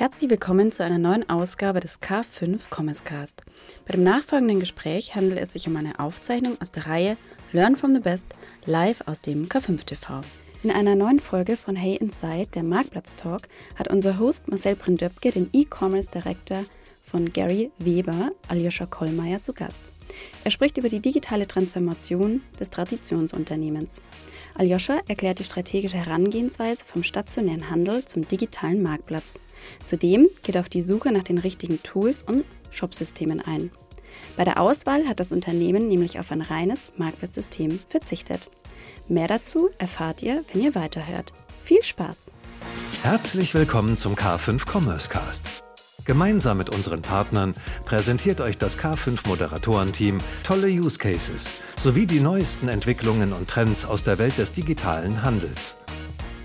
Herzlich willkommen zu einer neuen Ausgabe des K5 Commerce Cast. Bei dem nachfolgenden Gespräch handelt es sich um eine Aufzeichnung aus der Reihe Learn from the Best live aus dem K5 TV. In einer neuen Folge von Hey Inside, der Marktplatz Talk, hat unser Host Marcel Brindöpke den E-Commerce Director von Gary Weber, Aljoscha Kollmeier, zu Gast. Er spricht über die digitale Transformation des Traditionsunternehmens. Aljoscha erklärt die strategische Herangehensweise vom stationären Handel zum digitalen Marktplatz. Zudem geht er auf die Suche nach den richtigen Tools und Shopsystemen ein. Bei der Auswahl hat das Unternehmen nämlich auf ein reines Marktplatzsystem verzichtet. Mehr dazu erfahrt ihr, wenn ihr weiterhört. Viel Spaß! Herzlich willkommen zum K5 Commerce Cast. Gemeinsam mit unseren Partnern präsentiert euch das K5 Moderatorenteam tolle Use Cases sowie die neuesten Entwicklungen und Trends aus der Welt des digitalen Handels.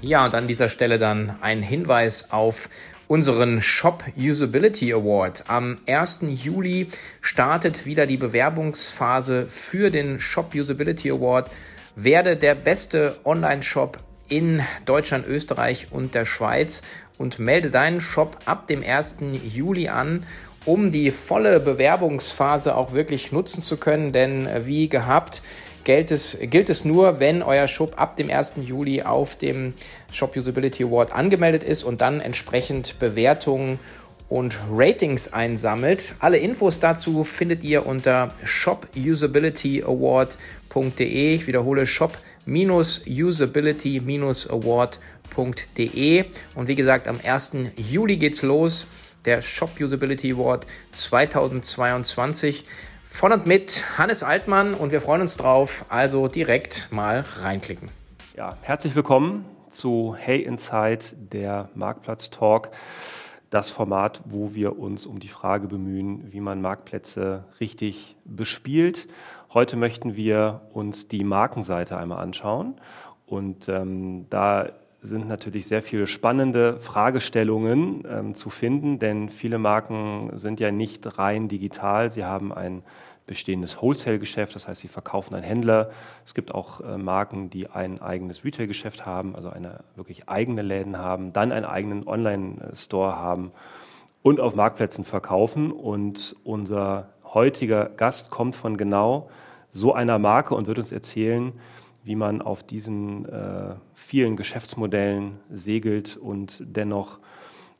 Ja, und an dieser Stelle dann ein Hinweis auf unseren Shop Usability Award. Am 1. Juli startet wieder die Bewerbungsphase für den Shop Usability Award. Werde der beste Online-Shop in Deutschland, Österreich und der Schweiz und melde deinen Shop ab dem 1. Juli an, um die volle Bewerbungsphase auch wirklich nutzen zu können. Denn äh, wie gehabt, gilt es, gilt es nur, wenn euer Shop ab dem 1. Juli auf dem Shop Usability Award angemeldet ist und dann entsprechend Bewertungen und Ratings einsammelt. Alle Infos dazu findet ihr unter shopusabilityaward.de. Ich wiederhole shop-usability-award.de. Und wie gesagt, am 1. Juli geht's los. Der Shop Usability Award 2022 von und mit Hannes Altmann und wir freuen uns drauf. Also direkt mal reinklicken. Ja, herzlich willkommen zu Hey Inside, der Marktplatz Talk das Format, wo wir uns um die Frage bemühen, wie man Marktplätze richtig bespielt. Heute möchten wir uns die Markenseite einmal anschauen. Und ähm, da sind natürlich sehr viele spannende Fragestellungen ähm, zu finden, denn viele Marken sind ja nicht rein digital. Sie haben ein bestehendes Wholesale-Geschäft, das heißt, sie verkaufen an Händler. Es gibt auch äh, Marken, die ein eigenes Retail-Geschäft haben, also eine wirklich eigene Läden haben, dann einen eigenen Online-Store haben und auf Marktplätzen verkaufen. Und unser heutiger Gast kommt von genau so einer Marke und wird uns erzählen, wie man auf diesen äh, vielen Geschäftsmodellen segelt und dennoch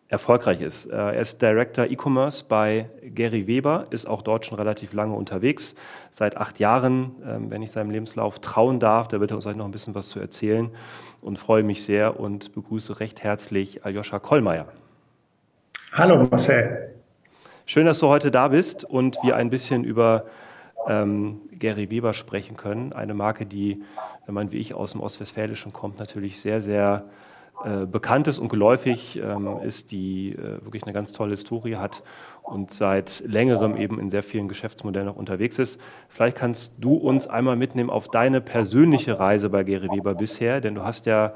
erfolgreich ist. Äh, er ist Director E-Commerce bei Gary Weber, ist auch dort schon relativ lange unterwegs, seit acht Jahren, ähm, wenn ich seinem Lebenslauf trauen darf. Da wird er uns gleich noch ein bisschen was zu erzählen und freue mich sehr und begrüße recht herzlich Aljoscha Kollmeier. Hallo Marcel. Schön, dass du heute da bist und wir ein bisschen über ähm, Gary Weber sprechen können. Eine Marke, die, wenn man wie ich aus dem Ostwestfälischen kommt, natürlich sehr, sehr äh, bekannt ist und geläufig ähm, ist, die äh, wirklich eine ganz tolle Historie hat und seit längerem eben in sehr vielen Geschäftsmodellen auch unterwegs ist. Vielleicht kannst du uns einmal mitnehmen auf deine persönliche Reise bei Gary Weber bisher, denn du hast ja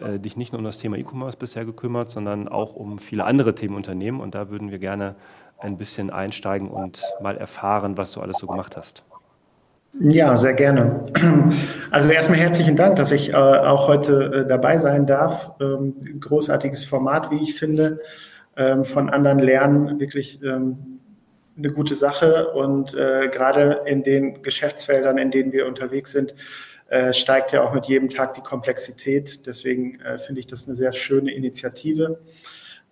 äh, dich nicht nur um das Thema E-Commerce bisher gekümmert, sondern auch um viele andere Themenunternehmen und da würden wir gerne ein bisschen einsteigen und mal erfahren, was du alles so gemacht hast. Ja, sehr gerne. Also erstmal herzlichen Dank, dass ich äh, auch heute äh, dabei sein darf. Ähm, großartiges Format, wie ich finde. Ähm, von anderen lernen, wirklich ähm, eine gute Sache. Und äh, gerade in den Geschäftsfeldern, in denen wir unterwegs sind, äh, steigt ja auch mit jedem Tag die Komplexität. Deswegen äh, finde ich das eine sehr schöne Initiative.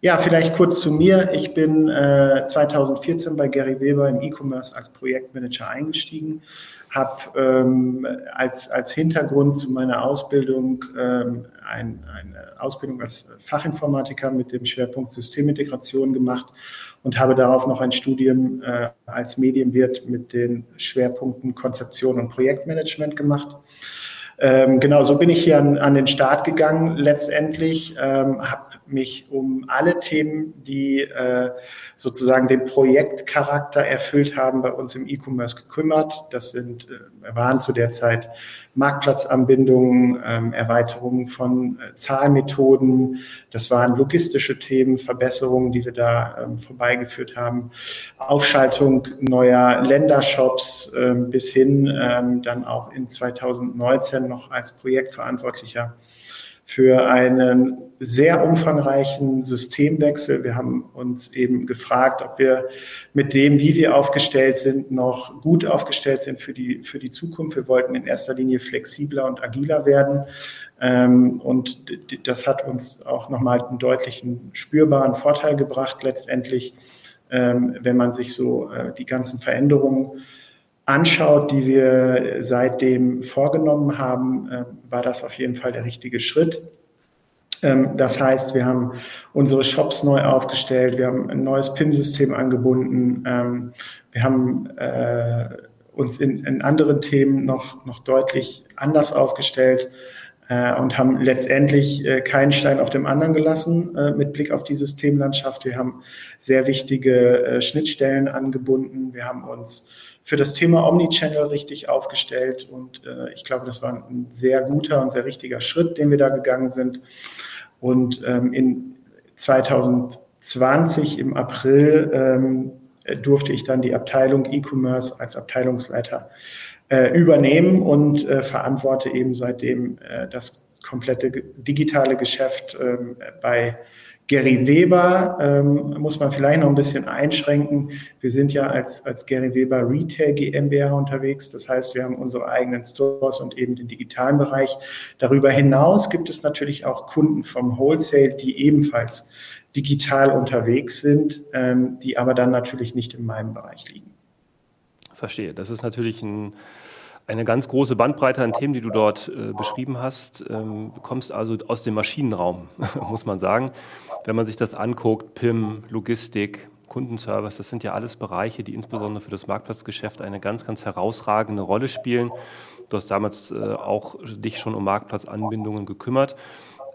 Ja, vielleicht kurz zu mir. Ich bin 2014 bei Gary Weber im E-Commerce als Projektmanager eingestiegen habe ähm, als, als Hintergrund zu meiner Ausbildung ähm, ein, eine Ausbildung als Fachinformatiker mit dem Schwerpunkt Systemintegration gemacht und habe darauf noch ein Studium äh, als Medienwirt mit den Schwerpunkten Konzeption und Projektmanagement gemacht. Ähm, genau, so bin ich hier an, an den Start gegangen letztendlich, ähm, habe mich um alle Themen, die äh, sozusagen den Projektcharakter erfüllt haben, bei uns im E-Commerce gekümmert. Das sind, äh, waren zu der Zeit Marktplatzanbindungen, ähm, Erweiterungen von äh, Zahlmethoden. Das waren logistische Themen, Verbesserungen, die wir da ähm, vorbeigeführt haben. Aufschaltung neuer Ländershops ähm, bis hin ähm, dann auch in 2019 noch als Projektverantwortlicher für einen sehr umfangreichen Systemwechsel. Wir haben uns eben gefragt, ob wir mit dem, wie wir aufgestellt sind, noch gut aufgestellt sind für die, für die Zukunft. Wir wollten in erster Linie flexibler und agiler werden. Ähm, und das hat uns auch nochmal einen deutlichen spürbaren Vorteil gebracht, letztendlich, ähm, wenn man sich so äh, die ganzen Veränderungen anschaut, die wir seitdem vorgenommen haben, äh, war das auf jeden Fall der richtige Schritt. Ähm, das heißt, wir haben unsere Shops neu aufgestellt, wir haben ein neues PIM-System angebunden, ähm, wir haben äh, uns in, in anderen Themen noch, noch deutlich anders aufgestellt äh, und haben letztendlich äh, keinen Stein auf dem anderen gelassen mit Blick auf die Systemlandschaft. Wir haben sehr wichtige Schnittstellen angebunden. Wir haben uns für das Thema Omnichannel richtig aufgestellt und ich glaube, das war ein sehr guter und sehr richtiger Schritt, den wir da gegangen sind. Und ähm, in 2020 im April ähm, durfte ich dann die Abteilung E-Commerce als Abteilungsleiter äh, übernehmen und äh, verantworte eben seitdem äh, das komplette digitale Geschäft ähm, bei Gary Weber ähm, muss man vielleicht noch ein bisschen einschränken. Wir sind ja als, als Gary Weber Retail GmbH unterwegs. Das heißt, wir haben unsere eigenen Stores und eben den digitalen Bereich. Darüber hinaus gibt es natürlich auch Kunden vom Wholesale, die ebenfalls digital unterwegs sind, ähm, die aber dann natürlich nicht in meinem Bereich liegen. Verstehe. Das ist natürlich ein eine ganz große Bandbreite an Themen, die du dort äh, beschrieben hast. Ähm, kommst also aus dem Maschinenraum, muss man sagen. Wenn man sich das anguckt, PIM, Logistik, Kundenservice, das sind ja alles Bereiche, die insbesondere für das Marktplatzgeschäft eine ganz, ganz herausragende Rolle spielen. Du hast damals äh, auch dich schon um Marktplatzanbindungen gekümmert.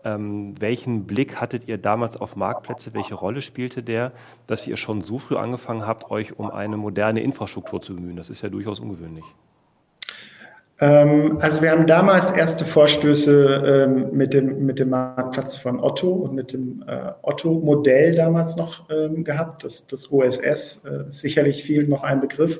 Ähm, welchen Blick hattet ihr damals auf Marktplätze? Welche Rolle spielte der, dass ihr schon so früh angefangen habt, euch um eine moderne Infrastruktur zu bemühen? Das ist ja durchaus ungewöhnlich. Ähm, also wir haben damals erste Vorstöße ähm, mit, dem, mit dem Marktplatz von Otto und mit dem äh, Otto-Modell damals noch ähm, gehabt. Das, das OSS äh, sicherlich viel noch ein Begriff.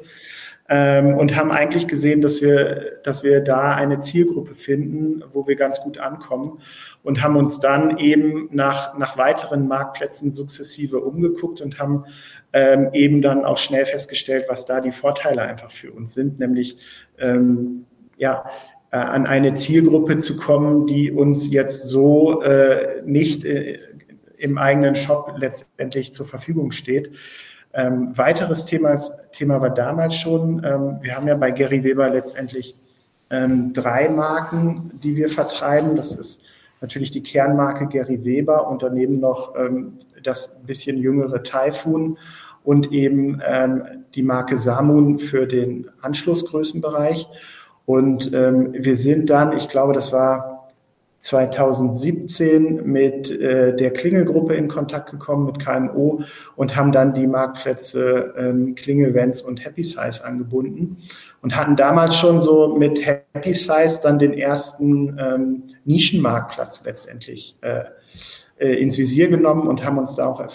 und haben eigentlich gesehen, dass wir, dass wir da eine Zielgruppe finden, wo wir ganz gut ankommen und haben uns dann eben nach, nach weiteren Marktplätzen sukzessive umgeguckt und haben ähm, eben dann auch schnell festgestellt, was da die Vorteile einfach für uns sind, nämlich ähm, ja, äh, an eine Zielgruppe zu kommen, die uns jetzt so äh, nicht äh, im eigenen Shop letztendlich zur Verfügung steht. Ähm, weiteres Thema, Thema war damals schon, ähm, wir haben ja bei Gary Weber letztendlich ähm, drei Marken, die wir vertreiben. Das ist natürlich die Kernmarke Gary Weber und daneben noch ähm, das bisschen jüngere Typhoon und eben ähm, die Marke Samun für den Anschlussgrößenbereich. Und ähm, wir sind dann, ich glaube, das war 2017 mit äh, der Klingelgruppe in Kontakt gekommen, mit KNO und haben dann die Marktplätze ähm, Klingelvents und Happy Size angebunden. Und hatten damals schon so mit Happy Size dann den ersten ähm, Nischenmarktplatz letztendlich äh, äh, ins Visier genommen und haben uns da auch äh,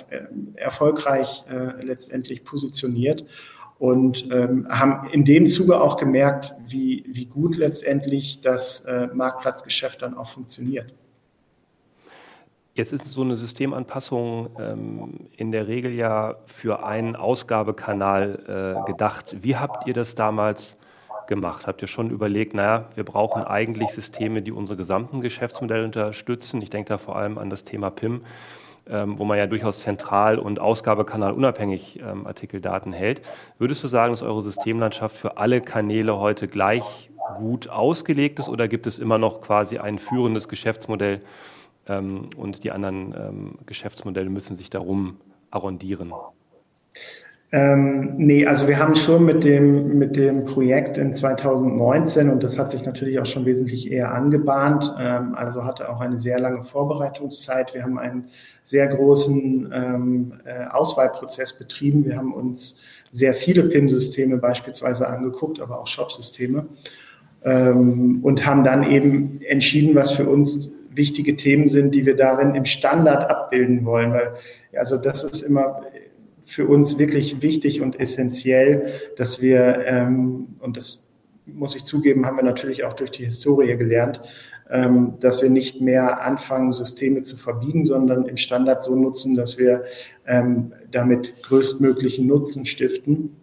erfolgreich äh, letztendlich positioniert und ähm, haben in dem Zuge auch gemerkt, wie, wie gut letztendlich das äh, Marktplatzgeschäft dann auch funktioniert. Jetzt ist so eine Systemanpassung ähm, in der Regel ja für einen Ausgabekanal äh, gedacht. Wie habt ihr das damals gemacht? Habt ihr schon überlegt, naja, wir brauchen eigentlich Systeme, die unsere gesamten Geschäftsmodelle unterstützen? Ich denke da vor allem an das Thema PIM wo man ja durchaus zentral und Ausgabekanal unabhängig ähm, Artikeldaten hält. Würdest du sagen, dass eure Systemlandschaft für alle Kanäle heute gleich gut ausgelegt ist oder gibt es immer noch quasi ein führendes Geschäftsmodell ähm, und die anderen ähm, Geschäftsmodelle müssen sich darum arrondieren? Ähm, nee, also wir haben schon mit dem, mit dem Projekt in 2019, und das hat sich natürlich auch schon wesentlich eher angebahnt, ähm, also hatte auch eine sehr lange Vorbereitungszeit. Wir haben einen sehr großen ähm, äh, Auswahlprozess betrieben. Wir haben uns sehr viele PIM-Systeme beispielsweise angeguckt, aber auch Shop-Systeme ähm, und haben dann eben entschieden, was für uns wichtige Themen sind, die wir darin im Standard abbilden wollen, weil also das ist immer für uns wirklich wichtig und essentiell, dass wir, ähm, und das muss ich zugeben, haben wir natürlich auch durch die Historie gelernt, ähm, dass wir nicht mehr anfangen, Systeme zu verbiegen, sondern im Standard so nutzen, dass wir ähm, damit größtmöglichen Nutzen stiften.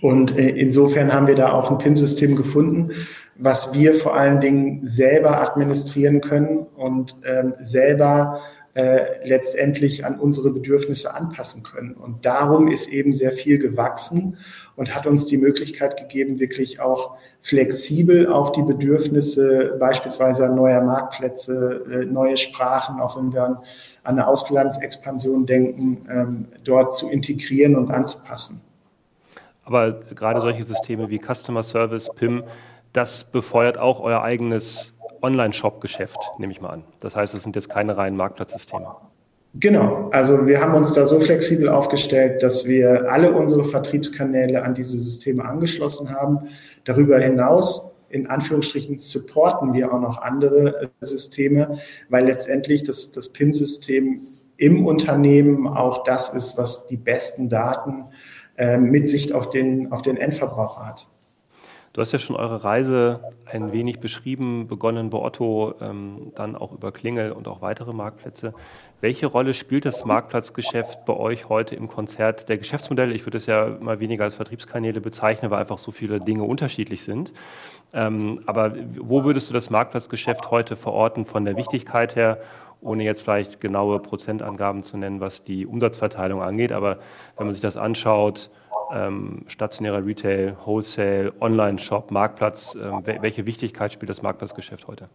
Und äh, insofern haben wir da auch ein PIM-System gefunden, was wir vor allen Dingen selber administrieren können und ähm, selber äh, letztendlich an unsere Bedürfnisse anpassen können. Und darum ist eben sehr viel gewachsen und hat uns die Möglichkeit gegeben, wirklich auch flexibel auf die Bedürfnisse beispielsweise neuer Marktplätze, äh, neue Sprachen, auch wenn wir an, eine Auslandsexpansion denken, ähm, dort zu integrieren und anzupassen. Aber gerade solche Systeme wie Customer Service, PIM, das befeuert auch euer eigenes Online-Shop-Geschäft, nehme ich mal an. Das heißt, es sind jetzt keine reinen Marktplatzsysteme. Genau, also wir haben uns da so flexibel aufgestellt, dass wir alle unsere Vertriebskanäle an diese Systeme angeschlossen haben. Darüber hinaus in Anführungsstrichen supporten wir auch noch andere äh, Systeme, weil letztendlich das, das PIM-System im Unternehmen auch das ist, was die besten Daten äh, mit Sicht auf den, auf den Endverbraucher hat. Du hast ja schon eure Reise ein wenig beschrieben, begonnen bei Otto, ähm, dann auch über Klingel und auch weitere Marktplätze. Welche Rolle spielt das Marktplatzgeschäft bei euch heute im Konzert der Geschäftsmodelle? Ich würde es ja mal weniger als Vertriebskanäle bezeichnen, weil einfach so viele Dinge unterschiedlich sind. Ähm, aber wo würdest du das Marktplatzgeschäft heute verorten von der Wichtigkeit her ohne jetzt vielleicht genaue Prozentangaben zu nennen, was die Umsatzverteilung angeht. Aber wenn man sich das anschaut, ähm, stationärer Retail, Wholesale, Online-Shop, Marktplatz. Ähm, welche Wichtigkeit spielt das Marktplatzgeschäft heute?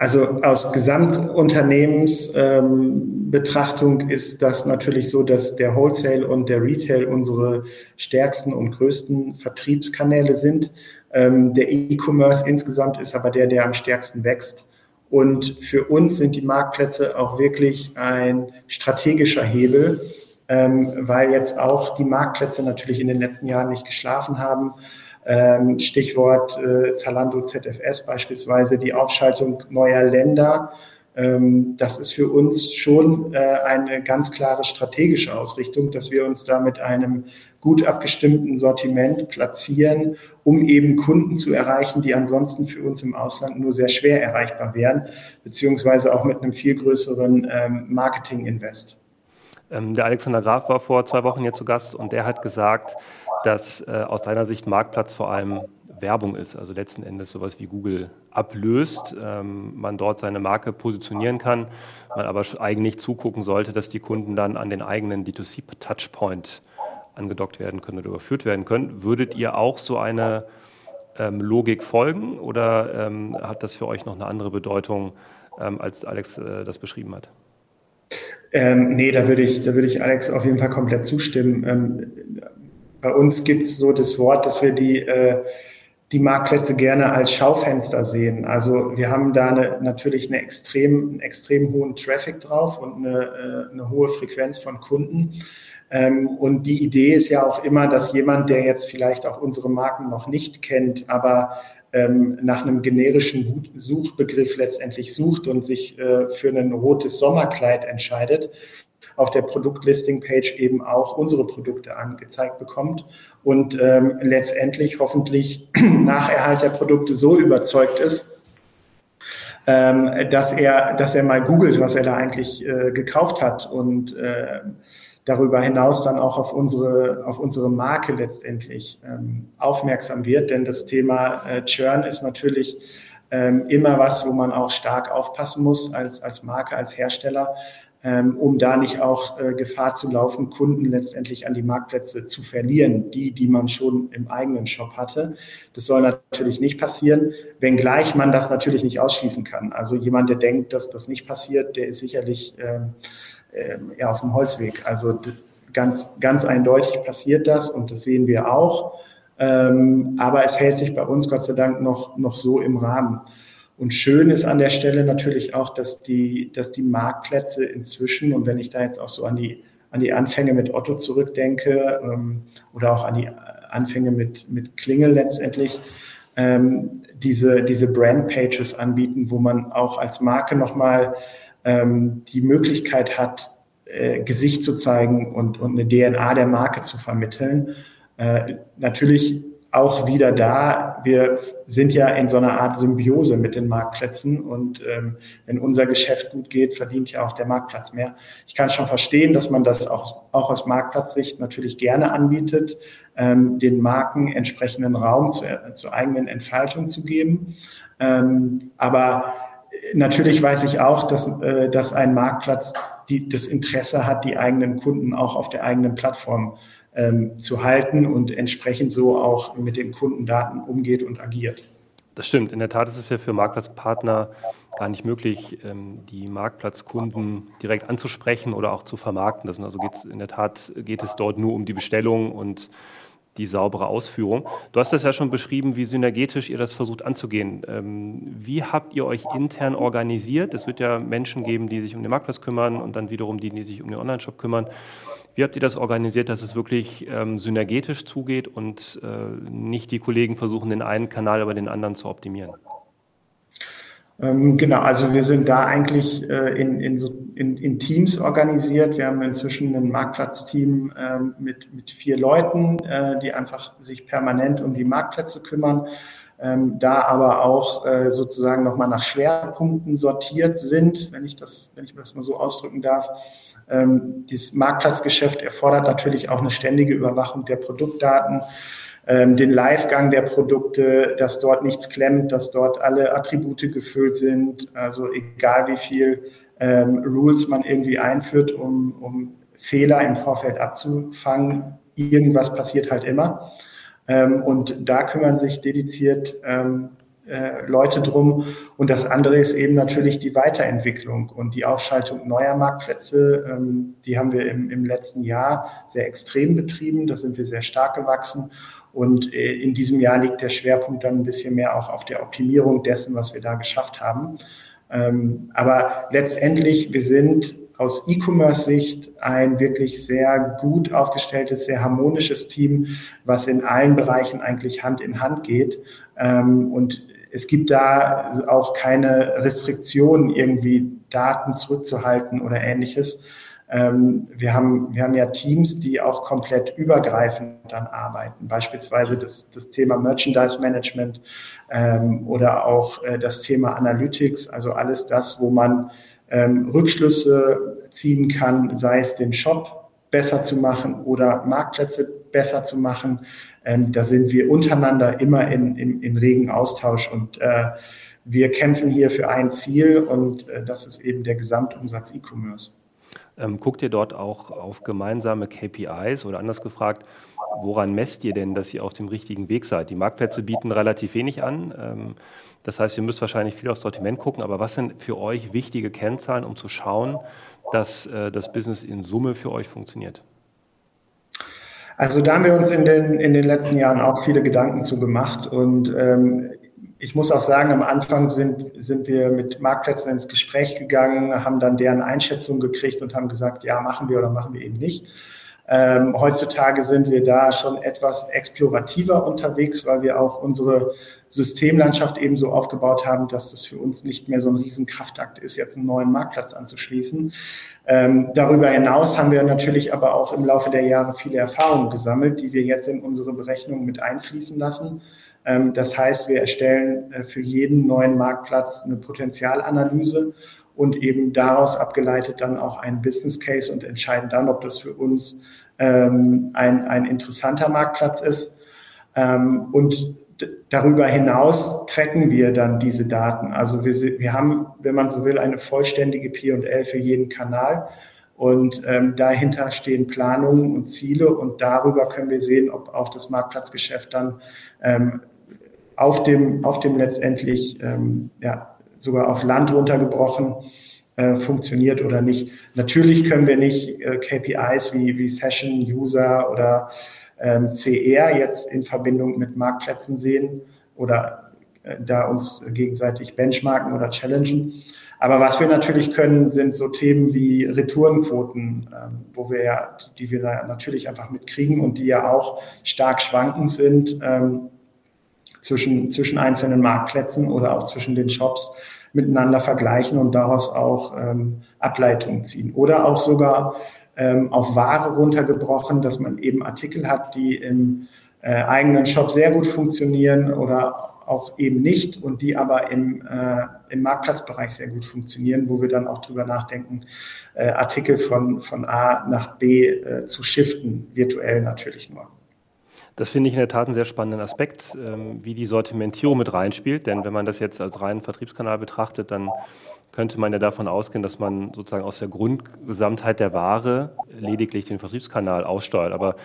Also aus Gesamtunternehmensbetrachtung ähm, ist das natürlich so, dass der Wholesale und der Retail unsere stärksten und größten Vertriebskanäle sind. Ähm, der E-Commerce insgesamt ist aber der, der am stärksten wächst. Und für uns sind die Marktplätze auch wirklich ein strategischer Hebel, ähm, weil jetzt auch die Marktplätze natürlich in den letzten Jahren nicht geschlafen haben. Ähm, Stichwort äh, Zalando ZFS beispielsweise, die Aufschaltung neuer Länder. Ähm, das ist für uns schon äh, eine ganz klare strategische Ausrichtung, dass wir uns da mit einem gut abgestimmten Sortiment platzieren, um eben Kunden zu erreichen, die ansonsten für uns im Ausland nur sehr schwer erreichbar wären, beziehungsweise auch mit einem viel größeren ähm, Marketing-Invest. Ähm, der Alexander Graf war vor zwei Wochen hier zu Gast und der hat gesagt, dass äh, aus seiner Sicht Marktplatz vor allem Werbung ist, also letzten Endes sowas wie Google ablöst, ähm, man dort seine Marke positionieren kann, man aber eigentlich zugucken sollte, dass die Kunden dann an den eigenen D2C-Touchpoint angedockt werden können oder überführt werden können. Würdet ihr auch so eine ähm, Logik folgen oder ähm, hat das für euch noch eine andere Bedeutung, ähm, als Alex äh, das beschrieben hat? Ähm, nee, da würde ich, da ich Alex auf jeden Fall komplett zustimmen. Ähm, bei uns gibt es so das Wort, dass wir die, äh, die Marktplätze gerne als Schaufenster sehen. Also wir haben da eine, natürlich eine extrem, einen extrem hohen Traffic drauf und eine, äh, eine hohe Frequenz von Kunden. Ähm, und die Idee ist ja auch immer, dass jemand, der jetzt vielleicht auch unsere Marken noch nicht kennt, aber ähm, nach einem generischen Suchbegriff letztendlich sucht und sich äh, für ein rotes Sommerkleid entscheidet, auf der Produktlisting-Page eben auch unsere Produkte angezeigt bekommt und ähm, letztendlich hoffentlich nach Erhalt der Produkte so überzeugt ist, ähm, dass er, dass er mal googelt, was er da eigentlich äh, gekauft hat und äh, darüber hinaus dann auch auf unsere, auf unsere Marke letztendlich ähm, aufmerksam wird. Denn das Thema äh, Churn ist natürlich ähm, immer was, wo man auch stark aufpassen muss als, als Marke, als Hersteller, um da nicht auch äh, Gefahr zu laufen, Kunden letztendlich an die Marktplätze zu verlieren, die, die man schon im eigenen Shop hatte. Das soll natürlich nicht passieren, wenngleich man das natürlich nicht ausschließen kann. Also jemand, der denkt, dass das nicht passiert, der ist sicherlich ähm, äh, ja, auf dem Holzweg. Also ganz, ganz eindeutig passiert das und das sehen wir auch. Ähm, aber es hält sich bei uns Gott sei Dank noch, noch so im Rahmen. Und schön ist an der Stelle natürlich auch, dass die, dass die Marktplätze inzwischen, und wenn ich da jetzt auch so an die, an die Anfänge mit Otto zurückdenke ähm, oder auch an die Anfänge mit, mit Klingel letztendlich, ähm, diese, diese Brand-Pages anbieten, wo man auch als Marke nochmal ähm, die Möglichkeit hat, äh, Gesicht zu zeigen und, und eine DNA der Marke zu vermitteln. Äh, natürlich auch wieder da, wir sind ja in so einer Art Symbiose mit den Marktplätzen und ähm, wenn unser Geschäft gut geht, verdient ja auch der Marktplatz mehr. Ich kann schon verstehen, dass man das auch, auch aus Marktplatzsicht natürlich gerne anbietet, ähm, den Marken entsprechenden Raum zu, zur eigenen Entfaltung zu geben. Ähm, aber natürlich weiß ich auch, dass, äh, dass ein Marktplatz die, das Interesse hat, die eigenen Kunden auch auf der eigenen Plattform ähm, zu halten und entsprechend so auch mit den Kundendaten umgeht und agiert. Das stimmt. In der Tat ist es ja für Marktplatzpartner gar nicht möglich, ähm, die Marktplatzkunden direkt anzusprechen oder auch zu vermarkten. Das also in der Tat geht es dort nur um die Bestellung und die saubere Ausführung. Du hast das ja schon beschrieben, wie synergetisch ihr das versucht anzugehen. Ähm, wie habt ihr euch intern organisiert? Es wird ja Menschen geben, die sich um den Marktplatz kümmern und dann wiederum die, die sich um den Online-Shop kümmern. Wie habt ihr das organisiert, dass es wirklich ähm, synergetisch zugeht und äh, nicht die Kollegen versuchen, den einen Kanal über den anderen zu optimieren? Ähm, genau, also wir sind da eigentlich äh, in, in, so, in, in, Teams organisiert. Wir haben inzwischen ein Marktplatzteam äh, mit, mit vier Leuten, äh, die einfach sich permanent um die Marktplätze kümmern. Ähm, da aber auch äh, sozusagen nochmal nach Schwerpunkten sortiert sind, wenn ich das, wenn ich das mal so ausdrücken darf. Ähm, dieses Marktplatzgeschäft erfordert natürlich auch eine ständige Überwachung der Produktdaten, ähm, den Livegang der Produkte, dass dort nichts klemmt, dass dort alle Attribute gefüllt sind. Also egal wie viel ähm, Rules man irgendwie einführt, um, um Fehler im Vorfeld abzufangen, irgendwas passiert halt immer. Ähm, und da kümmern sich dediziert ähm, äh, Leute drum. Und das andere ist eben natürlich die Weiterentwicklung und die Aufschaltung neuer Marktplätze. Ähm, die haben wir im, im letzten Jahr sehr extrem betrieben. Da sind wir sehr stark gewachsen. Und äh, in diesem Jahr liegt der Schwerpunkt dann ein bisschen mehr auch auf der Optimierung dessen, was wir da geschafft haben. Ähm, aber letztendlich, wir sind aus E-Commerce-Sicht ein wirklich sehr gut aufgestelltes, sehr harmonisches Team, was in allen Bereichen eigentlich Hand in Hand geht. Ähm, und es gibt da auch keine Restriktionen, irgendwie Daten zurückzuhalten oder ähnliches. Ähm, wir, haben, wir haben ja Teams, die auch komplett übergreifend dann arbeiten, beispielsweise das, das Thema Merchandise Management ähm, oder auch äh, das Thema Analytics, also alles das, wo man ähm, Rückschlüsse ziehen kann, sei es den Shop besser zu machen oder Marktplätze besser zu machen, ähm, da sind wir untereinander immer in, in, in regen Austausch und äh, wir kämpfen hier für ein Ziel und äh, das ist eben der Gesamtumsatz E-Commerce. Ähm, guckt ihr dort auch auf gemeinsame KPIs oder anders gefragt, woran messt ihr denn, dass ihr auf dem richtigen Weg seid? Die Marktplätze bieten relativ wenig an. Ähm, das heißt, ihr müsst wahrscheinlich viel aufs Sortiment gucken, aber was sind für euch wichtige Kennzahlen, um zu schauen, dass äh, das Business in Summe für euch funktioniert? Also da haben wir uns in den, in den letzten Jahren auch viele Gedanken zu gemacht. Und ähm, ich muss auch sagen, am Anfang sind, sind wir mit Marktplätzen ins Gespräch gegangen, haben dann deren Einschätzung gekriegt und haben gesagt, ja, machen wir oder machen wir eben nicht. Ähm, heutzutage sind wir da schon etwas explorativer unterwegs, weil wir auch unsere Systemlandschaft eben so aufgebaut haben, dass das für uns nicht mehr so ein Riesenkraftakt ist, jetzt einen neuen Marktplatz anzuschließen. Ähm, darüber hinaus haben wir natürlich aber auch im Laufe der Jahre viele Erfahrungen gesammelt, die wir jetzt in unsere Berechnungen mit einfließen lassen. Ähm, das heißt, wir erstellen äh, für jeden neuen Marktplatz eine Potenzialanalyse und eben daraus abgeleitet dann auch einen Business Case und entscheiden dann, ob das für uns ähm, ein, ein interessanter Marktplatz ist. Ähm, und darüber hinaus tracken wir dann diese Daten. Also wir, wir haben, wenn man so will, eine vollständige P&L für jeden Kanal. Und ähm, dahinter stehen Planungen und Ziele und darüber können wir sehen, ob auch das Marktplatzgeschäft dann ähm, auf, dem, auf dem letztendlich ähm, ja, sogar auf Land runtergebrochen äh, funktioniert oder nicht. Natürlich können wir nicht äh, KPIs wie, wie Session, User oder ähm, CR jetzt in Verbindung mit Marktplätzen sehen oder äh, da uns gegenseitig benchmarken oder challengen. Aber was wir natürlich können, sind so Themen wie Retourenquoten, ähm, wo wir ja, die wir natürlich einfach mitkriegen und die ja auch stark schwankend sind. Ähm, zwischen, zwischen einzelnen Marktplätzen oder auch zwischen den Shops miteinander vergleichen und daraus auch ähm, Ableitungen ziehen. Oder auch sogar ähm, auf Ware runtergebrochen, dass man eben Artikel hat, die im äh, eigenen Shop sehr gut funktionieren oder auch eben nicht und die aber im, äh, im Marktplatzbereich sehr gut funktionieren, wo wir dann auch drüber nachdenken, äh, Artikel von, von A nach B äh, zu shiften, virtuell natürlich nur. Das finde ich in der Tat einen sehr spannenden Aspekt, ähm, wie die Sortimentierung mit reinspielt. Denn wenn man das jetzt als reinen Vertriebskanal betrachtet, dann könnte man ja davon ausgehen, dass man sozusagen aus der Grundgesamtheit der Ware lediglich den Vertriebskanal aussteuert. Aber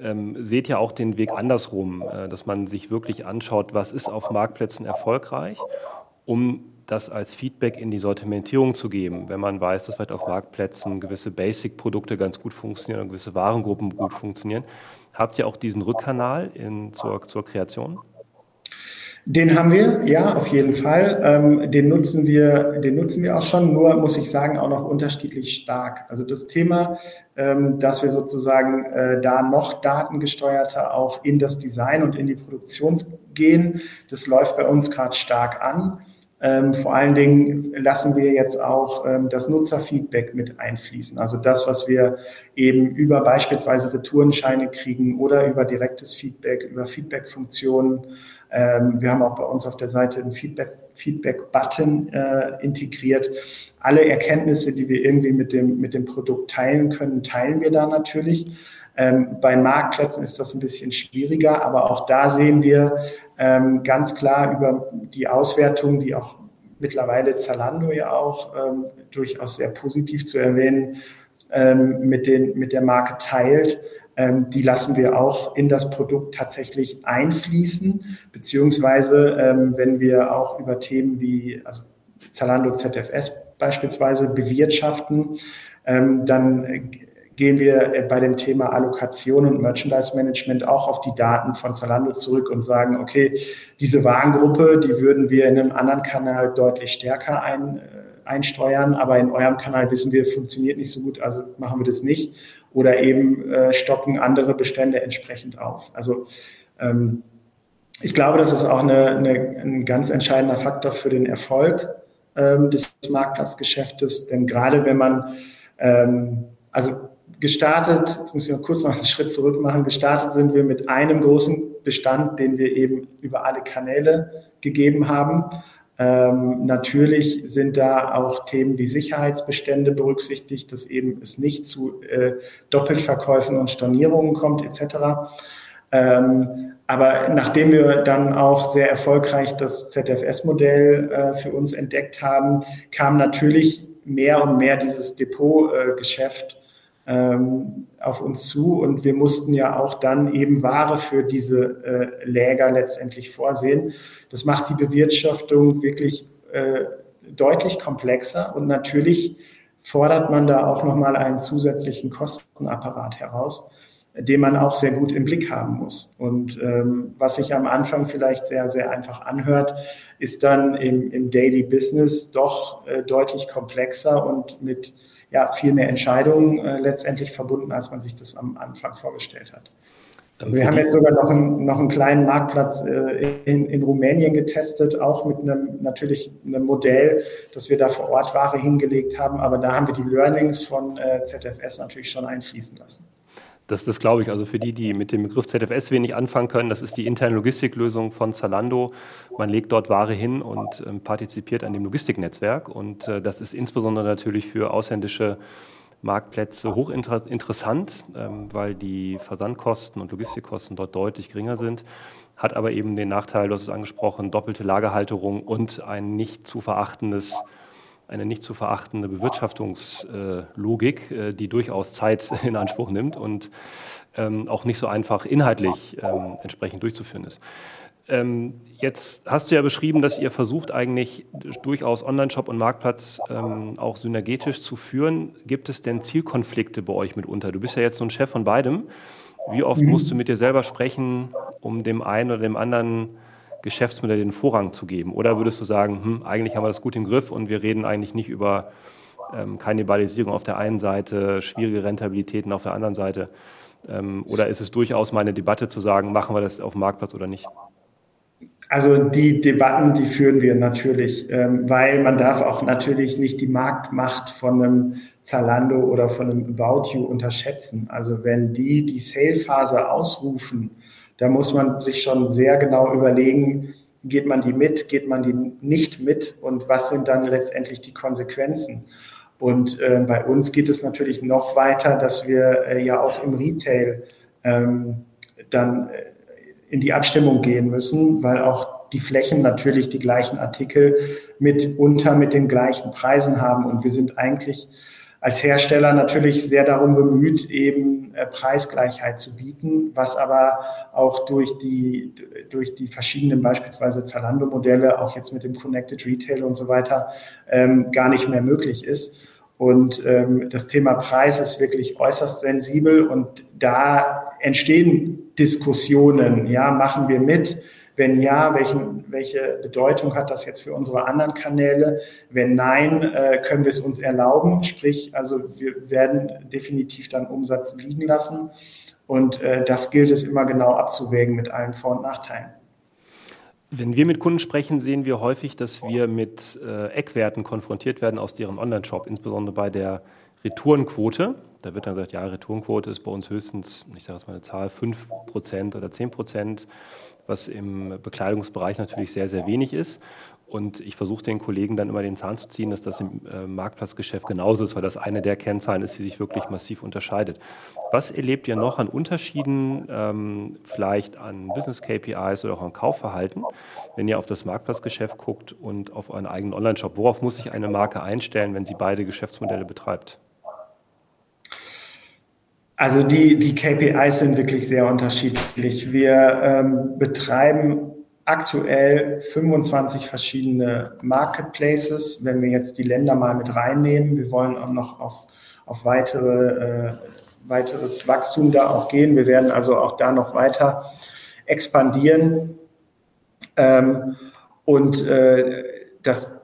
ähm, seht ja auch den Weg andersrum, äh, dass man sich wirklich anschaut, was ist auf Marktplätzen erfolgreich, um das als Feedback in die Sortimentierung zu geben, wenn man weiß, dass vielleicht auf Marktplätzen gewisse Basic-Produkte ganz gut funktionieren und gewisse Warengruppen gut funktionieren. Habt ihr auch diesen Rückkanal in, zur, zur Kreation? Den haben wir, ja, auf jeden Fall. Ähm, den nutzen wir, den nutzen wir auch schon, nur muss ich sagen, auch noch unterschiedlich stark. Also das Thema, ähm, dass wir sozusagen äh, da noch datengesteuerter auch in das Design und in die Produktion gehen, das läuft bei uns gerade stark an. Ähm, vor allen Dingen lassen wir jetzt auch ähm, das Nutzerfeedback mit einfließen. Also das, was wir eben über beispielsweise Retourenscheine kriegen oder über direktes Feedback, über Feedback-Funktionen ähm, wir haben auch bei uns auf der Seite einen Feedback-Button Feedback äh, integriert. Alle Erkenntnisse, die wir irgendwie mit dem, mit dem Produkt teilen können, teilen wir da natürlich. Ähm, bei Marktplätzen ist das ein bisschen schwieriger, aber auch da sehen wir ähm, ganz klar über die Auswertung, die auch mittlerweile Zalando ja auch ähm, durchaus sehr positiv zu erwähnen, ähm, mit, den, mit der Marke teilt, ähm, die lassen wir auch in das Produkt tatsächlich einfließen, beziehungsweise ähm, wenn wir auch über Themen wie also Zalando ZFS beispielsweise bewirtschaften, dann gehen wir bei dem Thema Allokation und Merchandise Management auch auf die Daten von Zalando zurück und sagen, okay, diese Warengruppe, die würden wir in einem anderen Kanal deutlich stärker ein, äh, einsteuern, aber in eurem Kanal wissen wir, funktioniert nicht so gut, also machen wir das nicht oder eben äh, stocken andere Bestände entsprechend auf. Also ähm, ich glaube, das ist auch eine, eine, ein ganz entscheidender Faktor für den Erfolg ähm, des Marktplatzgeschäftes, denn gerade wenn man, ähm, also gestartet, jetzt muss ich mal kurz noch einen Schritt zurück machen, gestartet sind wir mit einem großen Bestand, den wir eben über alle Kanäle gegeben haben. Ähm, natürlich sind da auch Themen wie Sicherheitsbestände berücksichtigt, dass eben es nicht zu äh, Doppelverkäufen und Stornierungen kommt etc. Ähm, aber nachdem wir dann auch sehr erfolgreich das ZFS-Modell äh, für uns entdeckt haben, kam natürlich mehr und mehr dieses Depotgeschäft ähm, auf uns zu. Und wir mussten ja auch dann eben Ware für diese äh, Läger letztendlich vorsehen. Das macht die Bewirtschaftung wirklich äh, deutlich komplexer. Und natürlich fordert man da auch nochmal einen zusätzlichen Kostenapparat heraus, den man auch sehr gut im Blick haben muss. Und ähm, was sich am Anfang vielleicht sehr, sehr einfach anhört, ist dann im, im Daily Business doch äh, deutlich komplexer und mit ja, viel mehr Entscheidungen äh, letztendlich verbunden, als man sich das am Anfang vorgestellt hat. Also wir haben jetzt sogar noch einen, noch einen kleinen Marktplatz äh, in, in Rumänien getestet, auch mit einem natürlich einem Modell, dass wir da vor Ort Ware hingelegt haben, aber da haben wir die Learnings von äh, ZFS natürlich schon einfließen lassen. Das, das glaube ich. Also für die, die mit dem Begriff ZFS wenig anfangen können, das ist die interne Logistiklösung von Zalando. Man legt dort Ware hin und ähm, partizipiert an dem Logistiknetzwerk. Und äh, das ist insbesondere natürlich für ausländische Marktplätze hochinteressant, ähm, weil die Versandkosten und Logistikkosten dort deutlich geringer sind. Hat aber eben den Nachteil, du hast es angesprochen, doppelte Lagerhalterung und ein nicht zu verachtendes eine nicht zu verachtende Bewirtschaftungslogik, äh, die durchaus Zeit in Anspruch nimmt und ähm, auch nicht so einfach inhaltlich ähm, entsprechend durchzuführen ist. Ähm, jetzt hast du ja beschrieben, dass ihr versucht eigentlich durchaus Online-Shop und Marktplatz auch synergetisch zu führen. Gibt es denn Zielkonflikte bei euch mitunter? Du bist ja jetzt so ein Chef von beidem. Wie oft mhm. musst du mit dir selber sprechen, um dem einen oder dem anderen Geschäftsmodell den Vorrang zu geben? Oder würdest du sagen, hm, eigentlich haben wir das gut im Griff und wir reden eigentlich nicht über ähm, Kannibalisierung auf der einen Seite, schwierige Rentabilitäten auf der anderen Seite? Ähm, oder ist es durchaus mal eine Debatte zu sagen, machen wir das auf dem Marktplatz oder nicht? Also die Debatten, die führen wir natürlich, ähm, weil man darf auch natürlich nicht die Marktmacht von einem Zalando oder von einem About You unterschätzen. Also wenn die die Sale-Phase ausrufen, Da muss man sich schon sehr genau überlegen, geht man die mit, geht man die nicht mit und was sind dann letztendlich die Konsequenzen. Und äh, bei uns geht es natürlich noch weiter, dass wir äh, ja auch im Retail ähm, dann äh, in die Abstimmung gehen müssen, weil auch die Flächen natürlich die gleichen Artikel mitunter mit den gleichen Preisen haben. Und wir sind eigentlich als Hersteller natürlich sehr darum bemüht, eben äh, Preisgleichheit zu bieten, was aber auch durch die, durch die verschiedenen beispielsweise Zalando-Modelle, auch jetzt mit dem Connected Retail und so weiter, ähm, gar nicht mehr möglich ist. Und ähm, das Thema Preis ist wirklich äußerst sensibel und da entstehen Diskussionen. Ja, machen wir mit? Wenn ja, welchen, welche Bedeutung hat das jetzt für unsere anderen Kanäle? Wenn nein, äh, können wir es uns erlauben? Sprich, also wir werden definitiv dann Umsatz liegen lassen. Und äh, das gilt es immer genau abzuwägen mit allen Vor- und Nachteilen. Wenn wir mit Kunden sprechen, sehen wir häufig, dass wir mit äh, Eckwerten konfrontiert werden aus deren Online-Shop, insbesondere bei der Retourenquote. Da wird dann gesagt, ja, Retourenquote ist bei uns höchstens, ich sage jetzt mal eine Zahl, 5% oder 10%, was im Bekleidungsbereich natürlich sehr, sehr wenig ist. Und ich versuche den Kollegen dann immer den Zahn zu ziehen, dass das im äh, Marktplatzgeschäft genauso ist, weil das eine der Kennzahlen ist, die sich wirklich massiv unterscheidet. Was erlebt ihr noch an Unterschieden, ähm, vielleicht an Business KPIs oder auch an Kaufverhalten, wenn ihr auf das Marktplatzgeschäft guckt und auf euren eigenen Online-Shop? Worauf muss sich eine Marke einstellen, wenn sie beide Geschäftsmodelle betreibt? Also die, die KPIs sind wirklich sehr unterschiedlich. Wir ähm, betreiben aktuell 25 verschiedene Marketplaces, wenn wir jetzt die Länder mal mit reinnehmen. Wir wollen auch noch auf, auf weitere, äh, weiteres Wachstum da auch gehen. Wir werden also auch da noch weiter expandieren. Ähm, und äh, das,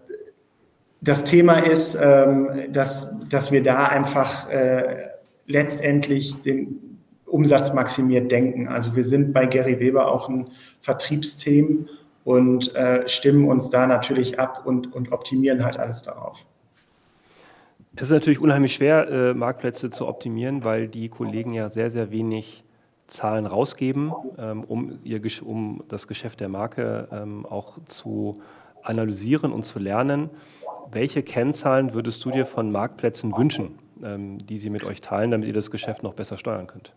das Thema ist, ähm, dass, dass wir da einfach äh, letztendlich den umsatzmaximiert denken. Also wir sind bei Gary Weber auch ein Vertriebsteam und äh, stimmen uns da natürlich ab und, und optimieren halt alles darauf. Es ist natürlich unheimlich schwer, äh, Marktplätze zu optimieren, weil die Kollegen ja sehr, sehr wenig Zahlen rausgeben, ähm, um, ihr, um das Geschäft der Marke ähm, auch zu analysieren und zu lernen. Welche Kennzahlen würdest du dir von Marktplätzen wünschen, die sie mit euch teilen, damit ihr das Geschäft noch besser steuern könnt?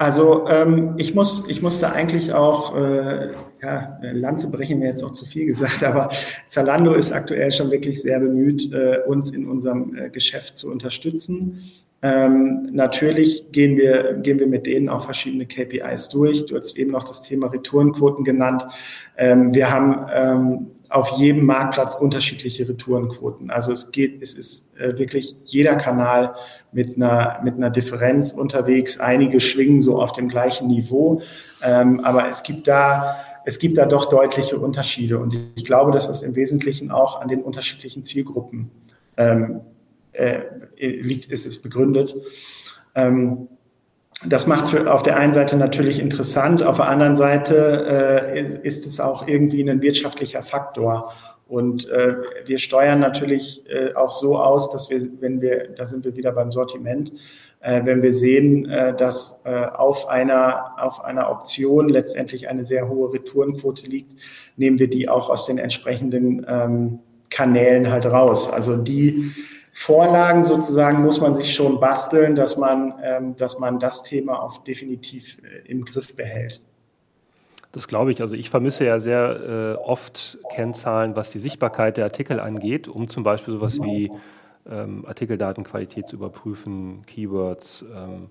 Also ähm, ich muss, ich musste eigentlich auch, äh, ja, Lanze brechen mir jetzt auch zu viel gesagt, aber Zalando ist aktuell schon wirklich sehr bemüht, äh, uns in unserem äh, Geschäft zu unterstützen. Ähm, natürlich gehen wir, gehen wir mit denen auch verschiedene KPIs durch. Du hast eben noch das Thema Retourenquoten genannt. Ähm, wir haben ähm, auf jedem Marktplatz unterschiedliche Retourenquoten. Also es geht, es ist äh, wirklich jeder Kanal mit einer, mit einer Differenz unterwegs. Einige schwingen so auf dem gleichen Niveau, ähm, aber es gibt da es gibt da doch deutliche Unterschiede und ich glaube, dass es im Wesentlichen auch an den unterschiedlichen Zielgruppen ähm, äh, liegt, ist es begründet. Ähm, das macht es auf der einen Seite natürlich interessant, auf der anderen Seite äh, ist, ist, es auch irgendwie ein wirtschaftlicher Faktor. Und äh, wir steuern natürlich äh, auch so aus, dass wir, wenn wir, da sind wir wieder beim Sortiment, äh, wenn wir sehen, äh, dass äh, auf einer auf einer Option letztendlich eine sehr hohe Retourenquote liegt, nehmen wir die auch aus den entsprechenden ähm, Kanälen halt raus. Also die Vorlagen sozusagen muss man sich schon basteln, dass man, ähm, dass man das Thema auch definitiv äh, im Griff behält. Das glaube ich. Also ich vermisse ja sehr äh, oft Kennzahlen, was die Sichtbarkeit der Artikel angeht, um zum Beispiel sowas wie ähm, Artikeldatenqualität zu überprüfen, Keywords, ähm,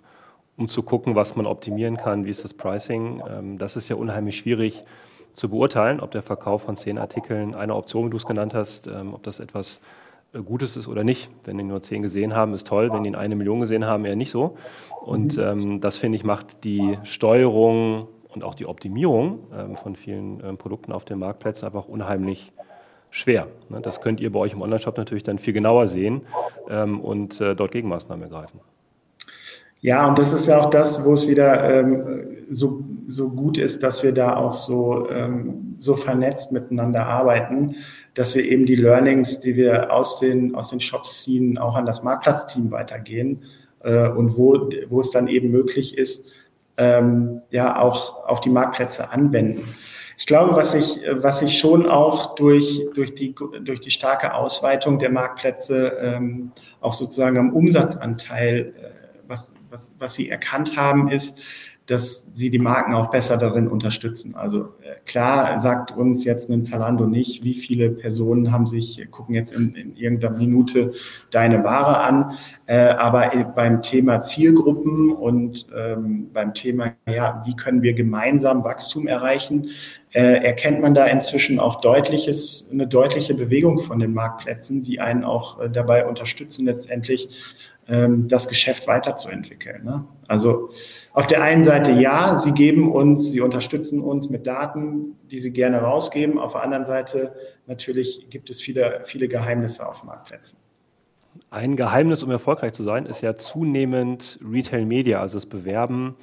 um zu gucken, was man optimieren kann, wie ist das Pricing. Ähm, das ist ja unheimlich schwierig zu beurteilen, ob der Verkauf von zehn Artikeln einer Option, wie du es genannt hast, ähm, ob das etwas Gutes ist oder nicht. Wenn die nur zehn gesehen haben, ist toll. Wenn die eine Million gesehen haben, eher nicht so. Und mhm. ähm, das, finde ich, macht die Steuerung und auch die Optimierung ähm, von vielen ähm, Produkten auf den Marktplätzen einfach unheimlich schwer. Ne? Das könnt ihr bei euch im Onlineshop natürlich dann viel genauer sehen ähm, und äh, dort Gegenmaßnahmen ergreifen. Ja, und das ist ja auch das, wo es wieder ähm, so, so gut ist, dass wir da auch so, ähm, so vernetzt miteinander arbeiten, dass wir eben die Learnings, die wir aus den, aus den Shops ziehen, auch an das Marktplatzteam weitergehen. Äh, und wo, wo es dann eben möglich ist, ähm, ja auch auf die Marktplätze anwenden. Ich glaube, was sich was sich schon auch durch, durch, die, durch die starke Ausweitung der Marktplätze ähm, auch sozusagen am Umsatzanteil, äh, was, was, was sie erkannt haben, ist, dass sie die Marken auch besser darin unterstützen. Also äh, klar sagt uns jetzt ein Zalando nicht, wie viele Personen haben sich, gucken jetzt in, in irgendeiner Minute deine Ware an, äh, aber beim Thema Zielgruppen und ähm, beim Thema, ja, wie können wir gemeinsam Wachstum erreichen, äh, erkennt man da inzwischen auch deutliches, eine deutliche Bewegung von den Marktplätzen, die einen auch äh, dabei unterstützen, letztendlich ähm, das Geschäft weiterzuentwickeln. Ne? Also auf der einen Seite ja, sie geben uns, sie unterstützen uns mit Daten, die sie gerne rausgeben. Auf der anderen Seite natürlich gibt es viele, viele Geheimnisse auf Marktplätzen. Ein Geheimnis, um erfolgreich zu sein, ist ja zunehmend Retail Media, also das Bewerben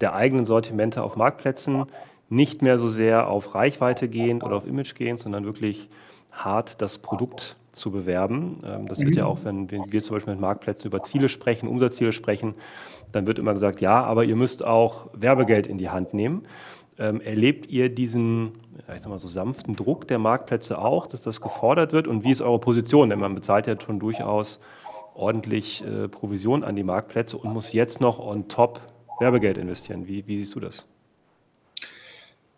der eigenen Sortimente auf Marktplätzen. Nicht mehr so sehr auf Reichweite gehend oder auf Image gehend, sondern wirklich hart das Produkt zu bewerben. Ähm, das wird ja auch, wenn wir zum Beispiel mit Marktplätzen über Ziele sprechen, Umsatzziele sprechen, dann wird immer gesagt, ja, aber ihr müsst auch Werbegeld in die Hand nehmen. Ähm, erlebt ihr diesen, ich sag mal so sanften Druck der Marktplätze auch, dass das gefordert wird? Und wie ist eure Position? Denn man bezahlt ja schon durchaus ordentlich äh, Provision an die Marktplätze und muss jetzt noch on top Werbegeld investieren. Wie, wie siehst du das?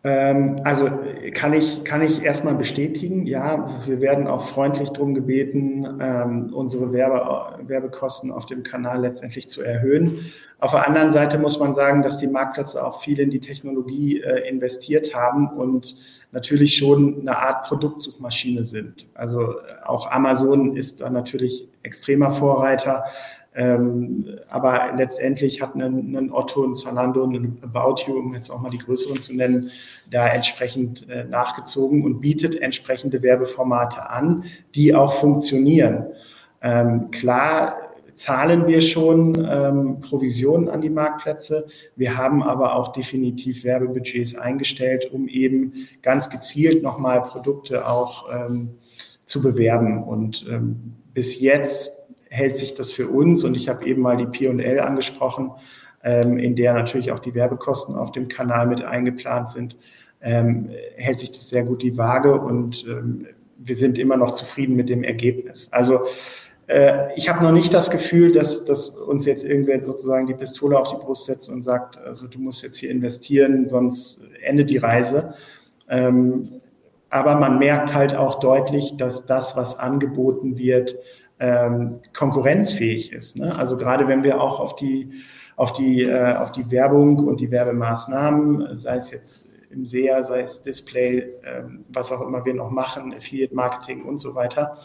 Ähm, also kann ich, kann ich erstmal bestätigen, ja, wir werden auch freundlich darum gebeten, ähm, unsere Werbe, Werbekosten auf dem Kanal letztendlich zu erhöhen. Auf der anderen Seite muss man sagen, dass die Marktplätze auch viel in die Technologie äh, investiert haben und natürlich schon eine Art Produktsuchmaschine sind. Also auch Amazon ist da natürlich extremer Vorreiter. Ähm, aber letztendlich hat ein, ein Otto, ein Zalando, ein About You, um jetzt auch mal die größeren zu nennen, da entsprechend äh, nachgezogen und bietet entsprechende Werbeformate an, die auch funktionieren. Ähm, klar zahlen wir schon ähm, Provisionen an die Marktplätze. Wir haben aber auch definitiv Werbebudgets eingestellt, um eben ganz gezielt nochmal Produkte auch ähm, zu bewerben. Und ähm, bis jetzt hält sich das für uns, und ich habe eben mal die P&L angesprochen, ähm, in der natürlich auch die Werbekosten auf dem Kanal mit eingeplant sind, ähm, hält sich das sehr gut die Waage und ähm, wir sind immer noch zufrieden mit dem Ergebnis. Also äh, ich habe noch nicht das Gefühl, dass, dass uns jetzt irgendwer sozusagen die Pistole auf die Brust setzt und sagt, also du musst jetzt hier investieren, sonst endet die Reise. Ähm, aber man merkt halt auch deutlich, dass das, was angeboten wird, ähm, konkurrenzfähig ist. Ne? Also gerade wenn wir auch auf die, auf, die, äh, auf die Werbung und die Werbemaßnahmen, sei es jetzt im SEA, sei es Display, ähm, was auch immer wir noch machen, Affiliate Marketing und so weiter,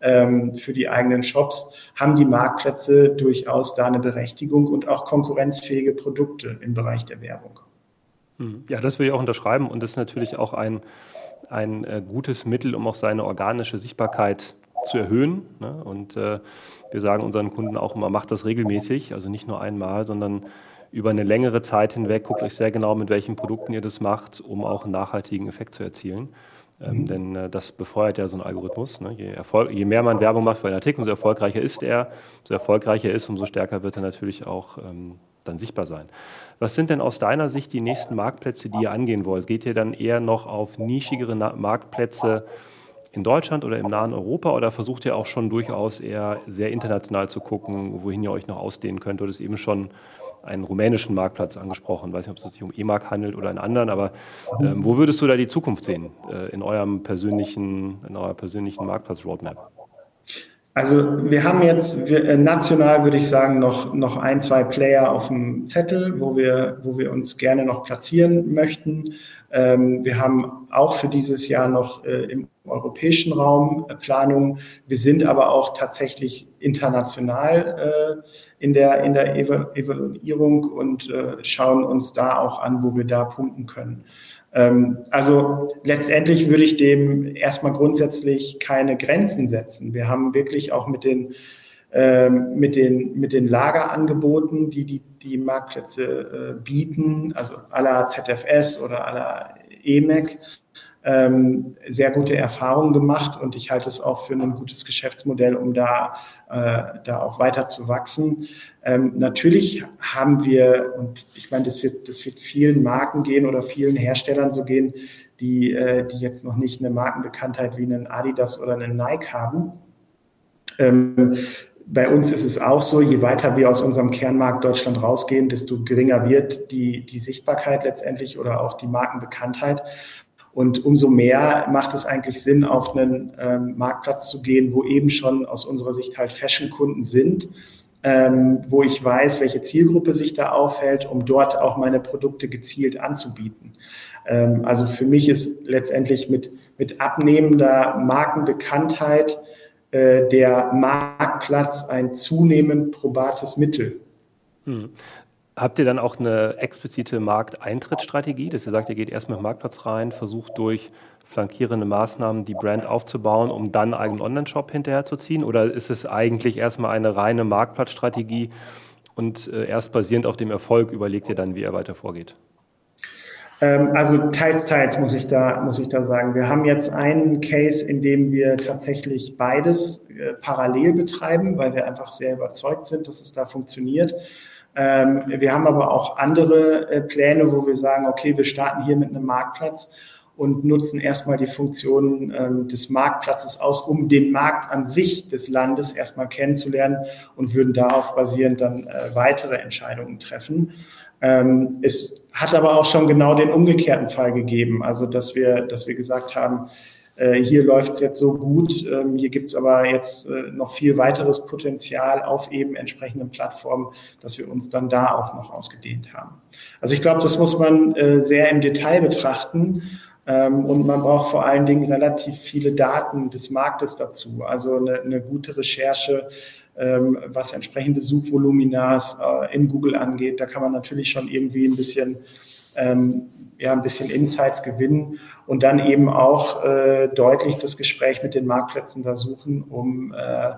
ähm, für die eigenen Shops, haben die Marktplätze durchaus da eine Berechtigung und auch konkurrenzfähige Produkte im Bereich der Werbung. Hm. Ja, das würde ich auch unterschreiben und das ist natürlich auch ein, ein äh, gutes Mittel, um auch seine organische Sichtbarkeit zu erhöhen. Ne? Und äh, wir sagen unseren Kunden auch immer, macht das regelmäßig, also nicht nur einmal, sondern über eine längere Zeit hinweg guckt euch sehr genau, mit welchen Produkten ihr das macht, um auch einen nachhaltigen Effekt zu erzielen. Ähm, mhm. Denn äh, das befeuert ja so ein Algorithmus. Ne? Je, je, mehr man Werbung macht für einen Artikel, umso erfolgreicher ist er. Umso erfolgreicher er ist, umso stärker wird er natürlich auch ähm, dann sichtbar sein. Was sind denn aus deiner Sicht die nächsten Marktplätze, die ihr angehen wollt? Geht ihr dann eher noch auf nischigere Na Marktplätze? In Deutschland oder im nahen Europa oder versucht ihr auch schon durchaus eher sehr international zu gucken, wohin ihr euch noch ausdehnen könnt? Du hattest eben schon einen rumänischen Marktplatz angesprochen. Ich weiß nicht, ob es sich um E-Mark handelt oder einen anderen, aber ähm, wo würdest du da die Zukunft sehen äh, in eurem persönlichen, in eurer persönlichen Marktplatz-Roadmap? Also wir haben jetzt wir, äh, national, würde ich sagen, noch, noch ein, zwei Player auf dem Zettel, wo wir, wo wir uns gerne noch platzieren möchten. Ähm, wir haben auch für dieses Jahr noch äh, im europäischen Raum äh, Planungen. Wir sind aber auch tatsächlich international äh, in der, in der Evaluierung und äh, schauen uns da auch an, wo wir da punkten können. Ähm, also letztendlich würde ich dem erstmal grundsätzlich keine Grenzen setzen. Wir haben wirklich auch mit den ähm, mit den, mit den Lagerangeboten, die die, die Marktplätze äh, bieten, also aller ZFS oder aller EMEC, ähm, sehr gute Erfahrungen gemacht und ich halte es auch für ein gutes Geschäftsmodell, um da, äh, da auch weiter zu wachsen. Ähm, natürlich haben wir, und ich meine, das wird, das wird vielen Marken gehen oder vielen Herstellern so gehen, die, äh, die jetzt noch nicht eine Markenbekanntheit wie einen Adidas oder einen Nike haben. Ähm, bei uns ist es auch so, je weiter wir aus unserem Kernmarkt Deutschland rausgehen, desto geringer wird die, die Sichtbarkeit letztendlich oder auch die Markenbekanntheit. Und umso mehr macht es eigentlich Sinn, auf einen ähm, Marktplatz zu gehen, wo eben schon aus unserer Sicht halt Fashion-Kunden sind, ähm, wo ich weiß, welche Zielgruppe sich da aufhält, um dort auch meine Produkte gezielt anzubieten. Ähm, also für mich ist letztendlich mit, mit abnehmender Markenbekanntheit äh, der Marktplatz ein zunehmend probates Mittel. Hm. Habt ihr dann auch eine explizite Markteintrittsstrategie, dass ihr sagt, ihr geht erst mit dem Marktplatz rein, versucht durch flankierende Maßnahmen die Brand aufzubauen, um dann einen eigenen Online-Shop hinterherzuziehen? Oder ist es eigentlich erstmal eine reine Marktplatzstrategie und äh, erst basierend auf dem Erfolg überlegt ihr dann, wie ihr weiter vorgeht? Ähm, also teils, teils muss ich da, muss ich da sagen. Wir haben jetzt einen Case, in dem wir tatsächlich beides äh, parallel betreiben, weil wir einfach sehr überzeugt sind, dass es da funktioniert. Ähm, wir haben aber auch andere äh, Pläne, wo wir sagen, okay, wir starten hier mit einem Marktplatz und nutzen erstmal die Funktionen ähm, des Marktplatzes aus, um den Markt an sich des Landes erstmal kennenzulernen und würden darauf basierend dann äh, weitere Entscheidungen treffen. Ähm, es hat aber auch schon genau den umgekehrten Fall gegeben, also dass wir, dass wir gesagt haben, hier läuft es jetzt so gut, ähm, hier gibt es aber jetzt äh, noch viel weiteres Potenzial auf eben entsprechenden Plattformen, dass wir uns dann da auch noch ausgedehnt haben. Also ich glaube, das muss man äh, sehr im Detail betrachten. Ähm, und man braucht vor allen Dingen relativ viele Daten des Marktes dazu. Also eine, eine gute Recherche, ähm, was entsprechende Suchvoluminas in Google angeht. Da kann man natürlich schon irgendwie ein bisschen ja, ein bisschen Insights gewinnen und dann eben auch äh, deutlich das Gespräch mit den Marktplätzen da suchen, um äh,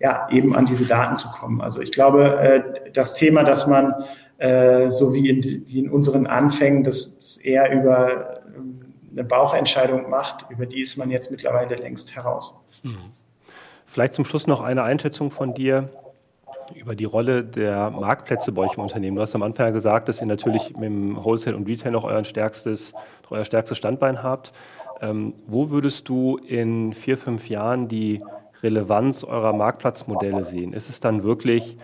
ja, eben an diese Daten zu kommen. Also ich glaube, äh, das Thema, dass man äh, so wie in, wie in unseren Anfängen das, das eher über ähm, eine Bauchentscheidung macht, über die ist man jetzt mittlerweile längst heraus. Mhm. Vielleicht zum Schluss noch eine Einschätzung von dir über die Rolle der Marktplätze bei euch im Unternehmen. Du hast am Anfang ja gesagt, dass ihr natürlich mit dem Wholesale und Retail noch euer stärkstes, euer stärkstes Standbein habt. Ähm, wo würdest du in vier, fünf Jahren die Relevanz eurer Marktplatzmodelle sehen? Ist es dann wirklich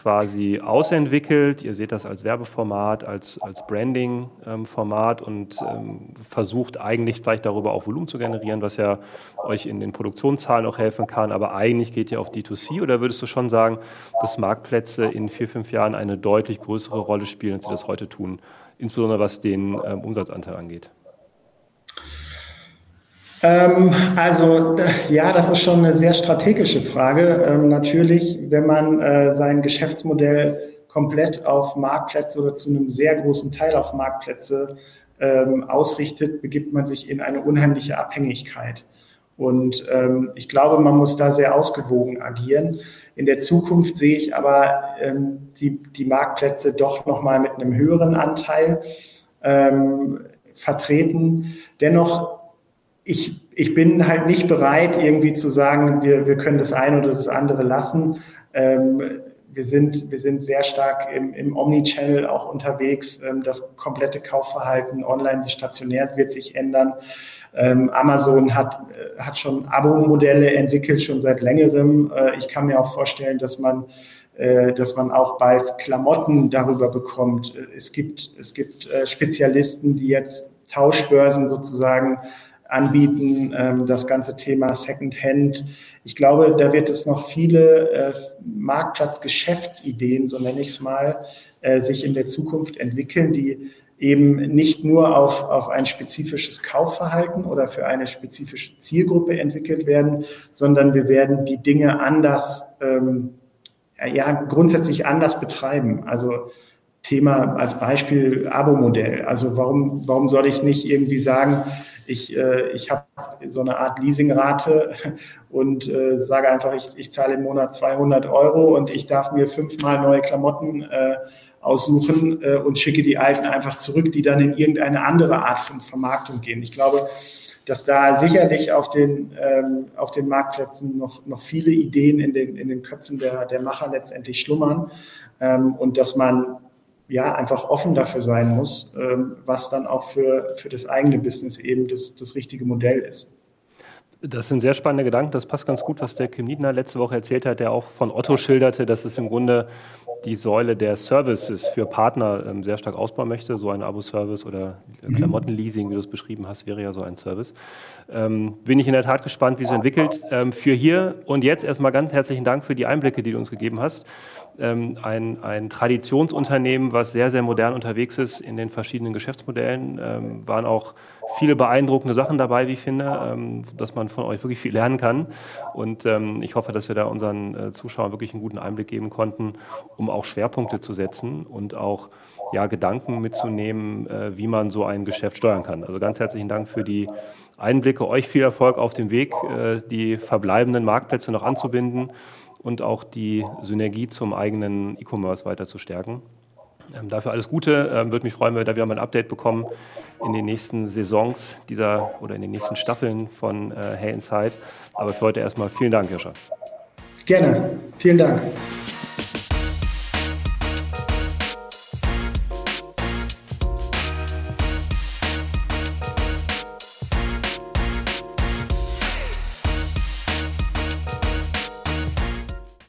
quasi ausentwickelt. Ihr seht das als Werbeformat, als, als Branding-Format und ähm, versucht eigentlich vielleicht darüber auch Volumen zu generieren, was ja euch in den Produktionszahlen auch helfen kann. Aber eigentlich geht ihr auf D2C oder würdest du schon sagen, dass Marktplätze in vier, fünf Jahren eine deutlich größere Rolle spielen, als sie das heute tun, insbesondere was den ähm, Umsatzanteil angeht? Ähm, also ja, das ist schon eine sehr strategische Frage. Ähm, natürlich, wenn man äh, sein Geschäftsmodell komplett auf Marktplätze oder zu einem sehr großen Teil auf Marktplätze ähm, ausrichtet, begibt man sich in eine unheimliche Abhängigkeit. Und ähm, ich glaube, man muss da sehr ausgewogen agieren. In der Zukunft sehe ich aber ähm, die, die Marktplätze doch nochmal mit einem höheren Anteil ähm, vertreten. Dennoch ich, ich bin halt nicht bereit, irgendwie zu sagen, wir, wir können das eine oder das andere lassen. Ähm, wir sind, wir sind sehr stark im, im Omnichannel auch unterwegs. Ähm, das komplette Kaufverhalten online wie stationär wird sich ändern. Ähm, Amazon hat, äh, hat schon Abo-Modelle entwickelt, schon seit längerem. Äh, ich kann mir auch vorstellen, dass man äh, dass man auch bald Klamotten darüber bekommt. Es gibt, es gibt äh, Spezialisten, die jetzt Tauschbörsen sozusagen anbieten, ähm, das ganze Thema Secondhand. Ich glaube, da wird es noch viele äh, Marktplatzgeschäftsideen, so nenne ich es mal, äh, sich in der Zukunft entwickeln, die eben nicht nur auf, auf ein spezifisches Kaufverhalten oder für eine spezifische Zielgruppe entwickelt werden, sondern wir werden die Dinge anders, ähm, ja, grundsätzlich anders betreiben. Also Thema als Beispiel Abo-Modell. Also warum, warum soll ich nicht irgendwie sagen, ich, äh, ich habe so eine Art Leasingrate und äh, sage einfach, ich, ich zahle im Monat 200 Euro und ich darf mir fünfmal neue Klamotten äh, aussuchen äh, und schicke die alten einfach zurück, die dann in irgendeine andere Art von Vermarktung gehen. Ich glaube, dass da sicherlich auf den, ähm, auf den Marktplätzen noch, noch viele Ideen in den, in den Köpfen der, der Macher letztendlich schlummern ähm, und dass man ja einfach offen dafür sein muss, ähm, was dann auch für, für das eigene Business eben das, das richtige Modell ist. Das sind sehr spannende Gedanken. Das passt ganz gut, was der Kim Niedner letzte Woche erzählt hat, der auch von Otto schilderte, dass es im Grunde die Säule der Services für Partner ähm, sehr stark ausbauen möchte. So ein Abo-Service oder mhm. Klamottenleasing, wie du es beschrieben hast, wäre ja so ein Service. Ähm, bin ich in der Tat gespannt, wie es entwickelt. Für hier und jetzt erstmal ganz herzlichen Dank für die Einblicke, die du uns gegeben hast. Ähm, ein, ein Traditionsunternehmen, was sehr, sehr modern unterwegs ist in den verschiedenen Geschäftsmodellen. Ähm, waren auch viele beeindruckende Sachen dabei, wie ich finde, ähm, dass man von euch wirklich viel lernen kann. Und ähm, ich hoffe, dass wir da unseren äh, Zuschauern wirklich einen guten Einblick geben konnten, um auch Schwerpunkte zu setzen und auch ja, Gedanken mitzunehmen, äh, wie man so ein Geschäft steuern kann. Also ganz herzlichen Dank für die Einblicke. Euch viel Erfolg auf dem Weg, äh, die verbleibenden Marktplätze noch anzubinden und auch die Synergie zum eigenen E-Commerce weiter zu stärken. Ähm, dafür alles Gute. Ähm, Würde mich freuen, wenn wir da wieder mal ein Update bekommen in den nächsten Saisons dieser oder in den nächsten Staffeln von äh, Hey Inside. Aber für heute erstmal vielen Dank, Hirscher. Gerne. Vielen Dank.